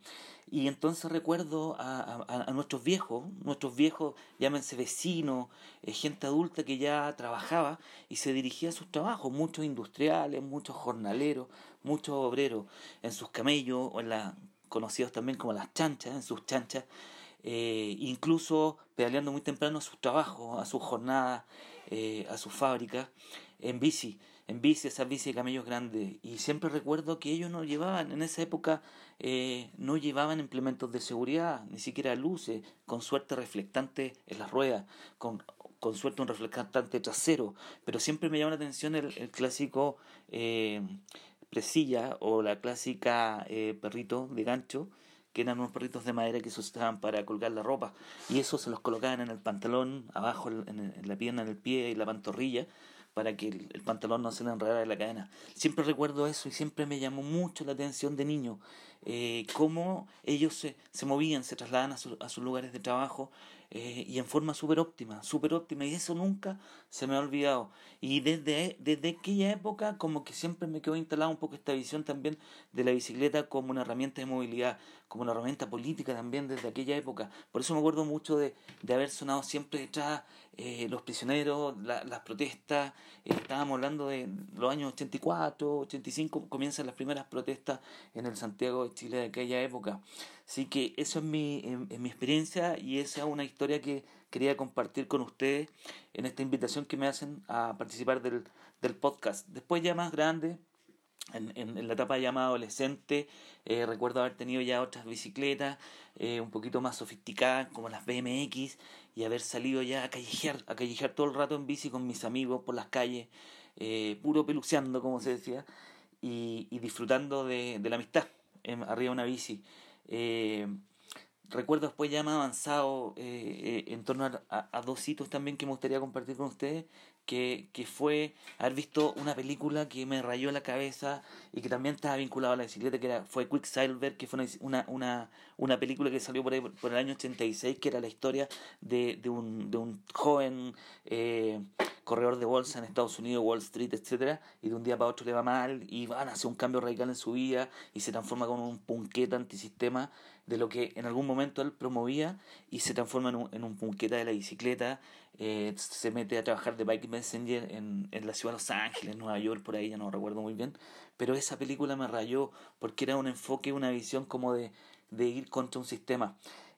Y entonces recuerdo a, a, nuestros viejos, nuestros viejos, llámense vecinos, eh, gente adulta que ya trabajaba y se dirigía a sus trabajos, muchos industriales, muchos jornaleros, muchos obreros, en sus camellos, o en las conocidos también como las chanchas, en sus chanchas, eh, incluso pedaleando muy temprano a sus trabajos, a sus jornadas, eh, a sus fábricas, en bici, en bici, esas bici de camellos grandes. Y siempre recuerdo que ellos no llevaban, en esa época, eh, no llevaban implementos de seguridad, ni siquiera luces, con suerte reflectante en las ruedas, con, con suerte un reflectante trasero, pero siempre me llama la atención el, el clásico presilla o la clásica eh, perrito de gancho que eran unos perritos de madera que se usaban para colgar la ropa y eso se los colocaban en el pantalón, abajo en, la pierna, en el pie y la pantorrilla para que el, pantalón no se le enredara de la cadena. Siempre recuerdo eso y siempre me llamó mucho la atención de niño eh, cómo ellos se, movían, se trasladan a, a sus lugares de trabajo eh, y en forma súper óptima, súper óptima, y eso nunca se me ha olvidado. Y desde, desde aquella época como que siempre me quedó instalada un poco esta visión también de la bicicleta como una herramienta de movilidad, como una herramienta política también desde aquella época. Por eso me acuerdo mucho de, de haber sonado siempre detrás eh, los prisioneros, las protestas, eh, estábamos hablando de los años 84, 85, comienzan las primeras protestas en el Santiago de Chile de aquella época. Así que eso es mi, mi experiencia y esa es una historia que quería compartir con ustedes en esta invitación que me hacen a participar del, del podcast. Después ya más grande, en, en, la etapa llamada adolescente, eh, recuerdo haber tenido ya otras bicicletas eh, un poquito más sofisticadas, como las BMX, y haber salido ya a callejear, a callejear todo el rato en bici con mis amigos por las calles, eh, puro peluceando, como se decía, y, disfrutando de, de, la amistad arriba de una bici. recuerdo después ya más avanzado en torno a, a, dos hitos también que me gustaría compartir con ustedes, que, que fue haber visto una película que me rayó la cabeza y que también estaba vinculada a la bicicleta, que era, fue Quicksilver, que fue una, una, una película que salió por, ahí, por el año 86, que era la historia de, de, un, de un joven eh, corredor de bolsa en Estados Unidos, Wall Street, etcétera, y de un día para otro le va mal y van a hacer un cambio radical en su vida y se transforma con un punqueta antisistema de lo que en algún momento él promovía y se transforma en un, en un punqueta de la bicicleta, eh, se mete a trabajar de bike messenger en, en la ciudad de Los Ángeles, Nueva York, por ahí ya no recuerdo muy bien, pero esa película me rayó porque era un enfoque, una visión como de, de ir contra un sistema.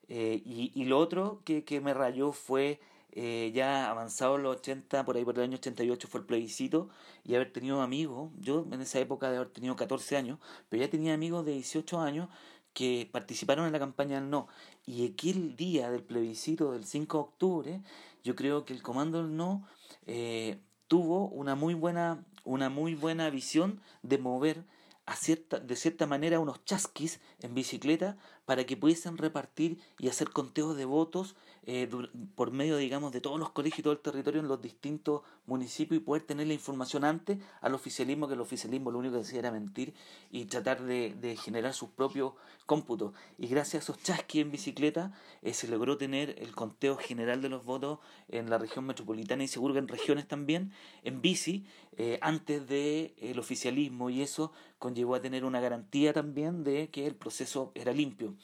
Eh, y, y, lo otro que, que me rayó fue eh, ya avanzado los 80, por ahí por el año 88 fue el plebiscito, y haber tenido amigos, yo en esa época de haber tenido 14 años, pero ya tenía amigos de 18 años que participaron en la campaña del no. Y aquel día del plebiscito del 5 de octubre, yo creo que el comando del no eh, tuvo una muy buena, una muy buena visión de mover a cierta, de cierta manera unos chasquis en bicicleta para que pudiesen repartir y hacer conteos de votos eh, por medio, digamos, de todos los colegios y todo el territorio en los distintos municipios y poder tener la información antes al oficialismo, que el oficialismo lo único que hacía era mentir y tratar de, de generar sus propios cómputos. Y gracias a esos chasquis en bicicleta eh, se logró tener el conteo general de los votos en la región metropolitana y seguro que en regiones también, en bici, eh, antes del el oficialismo y eso conllevó a tener una garantía también de que el proceso era limpio.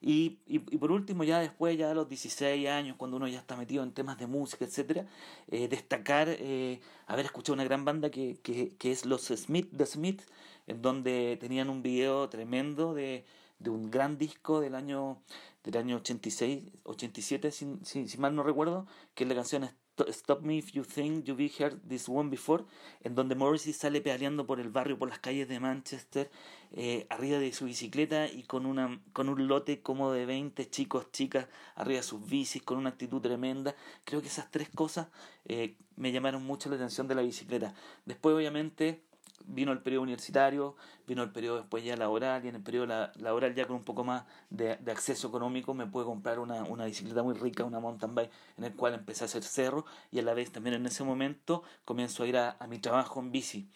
Y, y, por último, ya después, ya a los 16 años, cuando uno ya está metido en temas de música, etcétera, eh, destacar eh, haber escuchado una gran banda que, que, que es los Smith, The Smith, en donde tenían un video tremendo de, de un gran disco del año del año 86, 87, si, si, si mal no recuerdo, que es la canción Stop Me If You Think You've Heard This One Before, en donde Morrissey sale pedaleando por el barrio, por las calles de Manchester, eh, arriba de su bicicleta y con, una, con un lote como de 20 chicos, chicas, arriba de sus bicis, con una actitud tremenda. Creo que esas tres cosas eh, me llamaron mucho la atención de la bicicleta. Después, obviamente, vino el periodo universitario, vino el periodo después ya laboral, y en el periodo laboral ya con un poco más de, de acceso económico me pude comprar una, una, bicicleta muy rica, una mountain bike, en el cual empecé a hacer cerro y a la vez también en ese momento comienzo a ir a, a mi trabajo en bici.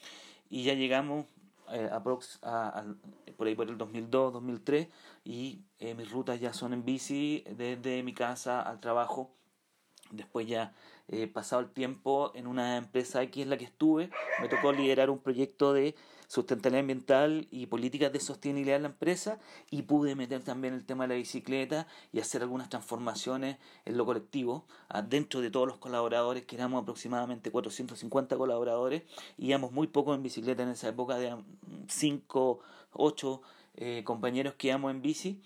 Y ya llegamos eh, a, por ahí por el 2002, 2003 y eh, mis rutas ya son en bici desde mi casa al trabajo. Después ya eh, pasado el tiempo en una empresa X en la que estuve, me tocó liderar un proyecto de sustentabilidad ambiental y políticas de sostenibilidad en la empresa y pude meter también el tema de la bicicleta y hacer algunas transformaciones en lo colectivo ah, dentro de todos los colaboradores que éramos aproximadamente 450 colaboradores íbamos muy poco en bicicleta en esa época de 5, 8 eh, compañeros que íbamos en bici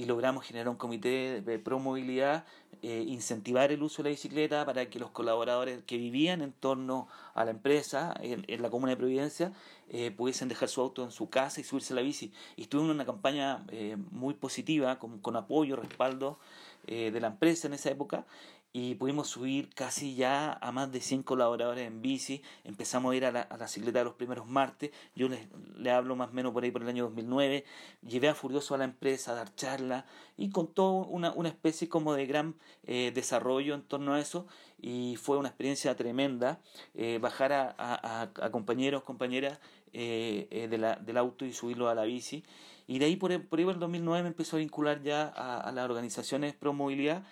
y logramos generar un comité de pro movilidad, eh, incentivar el uso de la bicicleta para que los colaboradores que vivían en torno a la empresa, en, en la comuna de Providencia, eh, pudiesen dejar su auto en su casa y subirse a la bici. Y estuvimos en una campaña eh, muy positiva, con, con apoyo, respaldo eh, de la empresa en esa época, y pudimos subir casi ya a más de 100 colaboradores en bici. Empezamos a ir a la, a cicleta los primeros martes. Yo les, le hablo más o menos por ahí por el año 2009. Llevé a Furioso a la empresa a dar charlas y con toda una, una especie como de gran eh, desarrollo en torno a eso. Y fue una experiencia tremenda eh, bajar a, a, a, compañeros, compañeras eh, eh, de la, del auto y subirlo a la bici Y de ahí por, por ahí por el 2009 me empezó a vincular ya a, las organizaciones pro movilidad,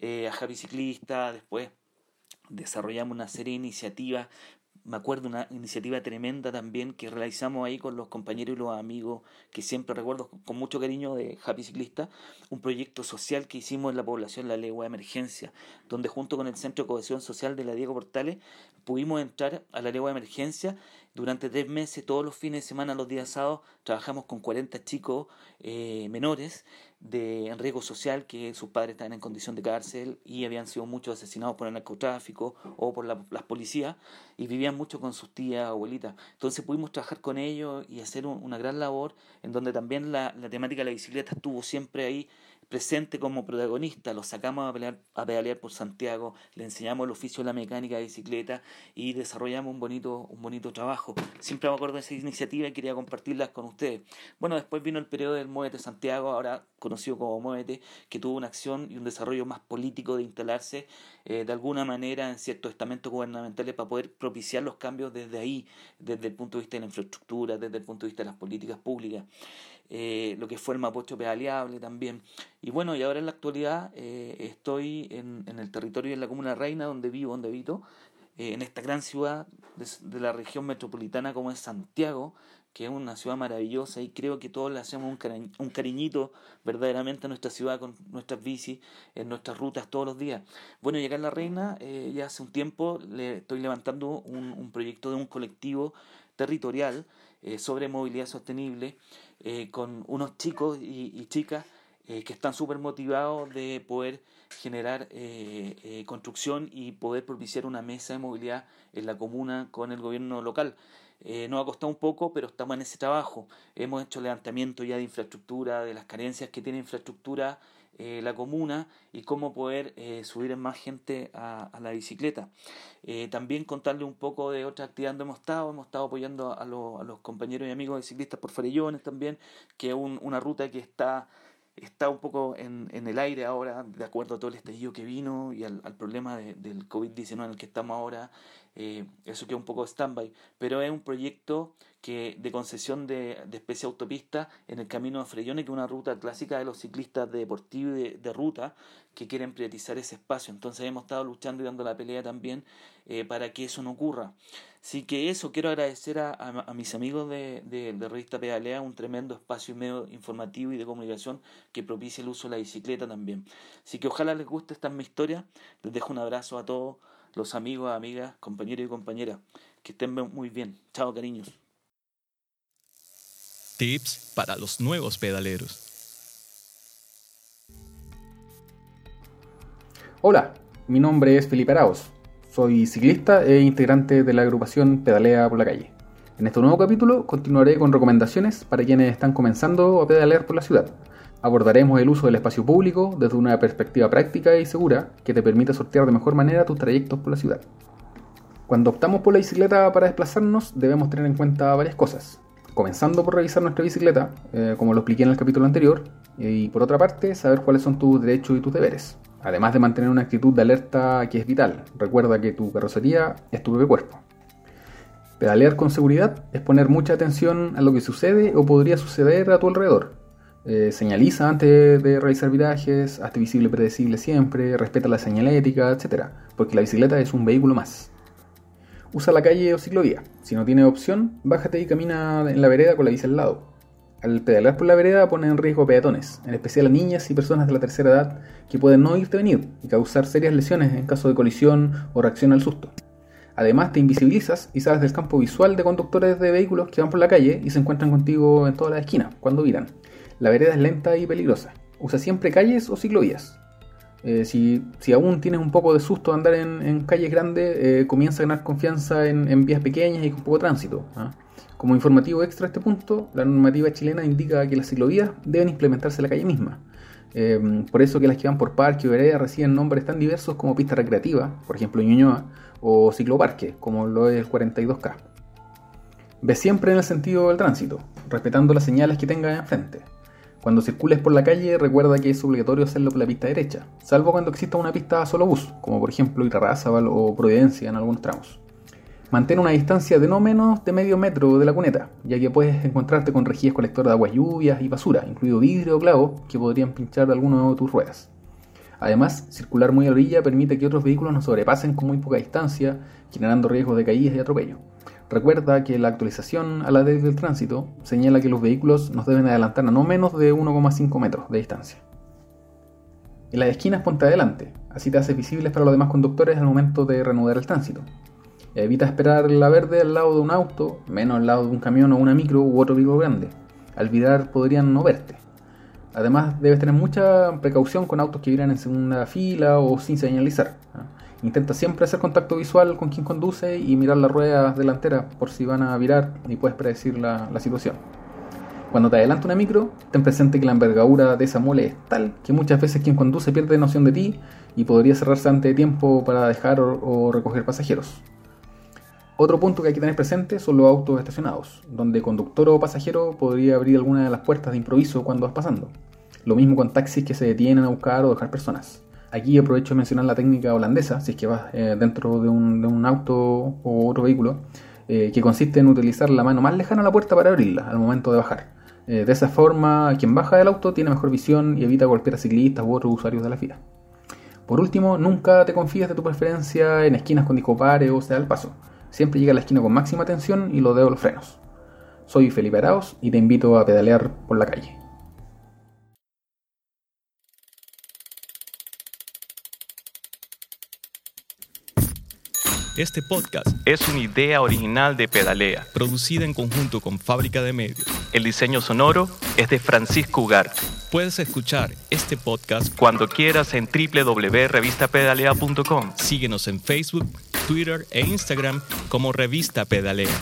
eh, a Javi Ciclista, después desarrollamos una serie de iniciativas. Me acuerdo una iniciativa tremenda también que realizamos ahí con los compañeros y los amigos que siempre recuerdo con mucho cariño de Happy Ciclista, un proyecto social que hicimos en la población La Legua de Emergencia, donde junto con el Centro de Cohesión Social de la Diego Portales pudimos entrar a la Legua de Emergencia durante tres meses, todos los fines de semana, los días sábados, trabajamos con 40 chicos eh, menores de riesgo social que sus padres estaban en condición de cárcel y habían sido muchos asesinados por el narcotráfico o por las policías y vivían mucho con sus tías, abuelitas. Entonces pudimos trabajar con ellos y hacer una gran labor en donde también la, la temática de la bicicleta estuvo siempre ahí presente como protagonista, lo sacamos a, pedalear por Santiago, le enseñamos el oficio de la mecánica de bicicleta y desarrollamos un bonito, un bonito trabajo. Siempre me acuerdo de esa iniciativa y quería compartirlas con ustedes. Bueno, después vino el periodo del Muévete Santiago, ahora conocido como Muévete, que tuvo una acción y un desarrollo más político de instalarse eh, de alguna manera en ciertos estamentos gubernamentales para poder propiciar los cambios desde ahí, desde el punto de vista de la infraestructura, desde el punto de vista de las políticas públicas. Eh, lo que fue el Mapocho pedaleable también. Y bueno, y ahora en la actualidad eh, estoy en, en, el territorio de la Comuna Reina, donde vivo, donde habito, eh, en esta gran ciudad de, la región metropolitana como es Santiago, que es una ciudad maravillosa y creo que todos le hacemos un, un cariñito verdaderamente a nuestra ciudad con nuestras bicis, en nuestras rutas todos los días. Bueno, acá en La Reina ya hace un tiempo le estoy levantando un, proyecto de un colectivo territorial sobre movilidad sostenible eh, con unos chicos y, chicas eh, que están súper motivados de poder generar eh, construcción y poder propiciar una mesa de movilidad en la comuna con el gobierno local. nos ha costado un poco, pero estamos en ese trabajo. Hemos hecho levantamiento ya de infraestructura, de las carencias que tiene infraestructura eh, la comuna y cómo poder eh, subir más gente a, la bicicleta. Eh, también contarle un poco de otra actividad donde hemos estado, hemos estado apoyando a los compañeros y amigos de ciclistas por Farellones también, que es una ruta que está está un poco en, en, el aire ahora, de acuerdo a todo el estallido que vino y al, al problema de, del COVID-19 en el que estamos ahora, eh, eso queda un poco stand-by, pero es un proyecto que de concesión de, de especie autopista en el camino de Freyone, que es una ruta clásica de los ciclistas deportivos de, de ruta que quieren privatizar ese espacio. Entonces hemos estado luchando y dando la pelea también eh, para que eso no ocurra. Así que eso, quiero agradecer a, mis amigos de, de, Revista Pedalea, un tremendo espacio y medio informativo y de comunicación que propicia el uso de la bicicleta también. Así que ojalá les guste esta mi historia. Les dejo un abrazo a todos los amigos, amigas, compañeros y compañeras. Que estén muy bien. Chao, cariños. Tips para los nuevos pedaleros. Hola, mi nombre es Felipe Araos soy ciclista e integrante de la agrupación Pedalea por la calle. En este nuevo capítulo continuaré con recomendaciones para quienes están comenzando a pedalear por la ciudad. Abordaremos el uso del espacio público desde una perspectiva práctica y segura que te permita sortear de mejor manera tus trayectos por la ciudad. Cuando optamos por la bicicleta para desplazarnos debemos tener en cuenta varias cosas. Comenzando por revisar nuestra bicicleta, eh, como lo expliqué en el capítulo anterior, y por otra parte saber cuáles son tus derechos y tus deberes además de mantener una actitud de alerta que es vital. Recuerda que tu carrocería es tu propio cuerpo. Pedalear con seguridad es poner mucha atención a lo que sucede o podría suceder a tu alrededor. Eh, señaliza antes de realizar virajes, hazte visible predecible siempre, respeta la señalética, etc. Porque la bicicleta es un vehículo más. Usa la calle o ciclovía. Si no tienes opción, bájate y camina en la vereda con la bici al lado. Al pedalear por la vereda pone en riesgo peatones, en especial a niñas y personas de la tercera edad que pueden no irte venir y causar serias lesiones en caso de colisión o reacción al susto. Además te invisibilizas y sales del campo visual de conductores de vehículos que van por la calle y se encuentran contigo en todas las esquinas cuando viran. La vereda es lenta y peligrosa. Usa siempre calles o ciclovías. Eh, si, aún tienes un poco de susto de andar en, calles grandes, eh, comienza a ganar confianza en, vías pequeñas y con poco tránsito. ¿ah? Como informativo extra a este punto, la normativa chilena indica que las ciclovías deben implementarse en la calle misma. Eh, por eso que las que van por parque o vereda reciben nombres tan diversos como pista recreativa, por ejemplo Ñuñoa, o cicloparque, como lo es el 42K. Ve siempre en el sentido del tránsito, respetando las señales que tengas enfrente. Cuando circules por la calle, recuerda que es obligatorio hacerlo por la pista derecha, salvo cuando exista una pista solo bus, como por ejemplo Irarrázaval o Providencia en algunos tramos. Mantén una distancia de no menos de medio metro de la cuneta, ya que puedes encontrarte con rejillas colector de aguas lluvias y basura, incluido vidrio o clavo, que podrían pinchar alguno de tus ruedas. Además, circular muy a orilla permite que otros vehículos no sobrepasen con muy poca distancia, generando riesgos de caídas y atropello. Recuerda que la actualización a la ley del tránsito señala que los vehículos nos deben adelantar a no menos de 1,5 metros de distancia. En las esquinas ponte adelante, así te haces visibles para los demás conductores al momento de reanudar el tránsito. Evita esperar la verde al lado de un auto, menos al lado de un camión o una micro u otro vehículo grande. Al virar podrían no verte. Además, debes tener mucha precaución con autos que viran en segunda fila o sin señalizar. Intenta siempre hacer contacto visual con quien conduce y mirar las ruedas delanteras por si van a virar y puedes predecir la, la situación. Cuando te adelanta una micro, ten presente que la envergadura de esa mole es tal que muchas veces quien conduce pierde noción de ti y podría cerrarse antes de tiempo para dejar o recoger pasajeros. Otro punto que hay que tener presente son los autos estacionados, donde conductor o pasajero podría abrir alguna de las puertas de improviso cuando vas pasando. Lo mismo con taxis que se detienen a buscar o dejar personas. Aquí aprovecho de mencionar la técnica holandesa, si es que vas eh, dentro de un, auto o otro vehículo, eh, que consiste en utilizar la mano más lejana a la puerta para abrirla al momento de bajar. Eh, de esa forma, quien baja del auto tiene mejor visión y evita golpear a ciclistas u otros usuarios de la fila. Por último, nunca te confíes de tu preferencia en esquinas con discopares o sea el paso siempre llega a la esquina con máxima tensión y lo debo los frenos. Soy Felipe Araos y te invito a pedalear por la calle. Este podcast es una idea original de Pedalea, producida en conjunto con Fábrica de Medios. El diseño sonoro es de Francisco Ugarte. Puedes escuchar este podcast cuando quieras en www.revistapedalea.com. Síguenos en Facebook, Twitter e Instagram como Revista Pedalea.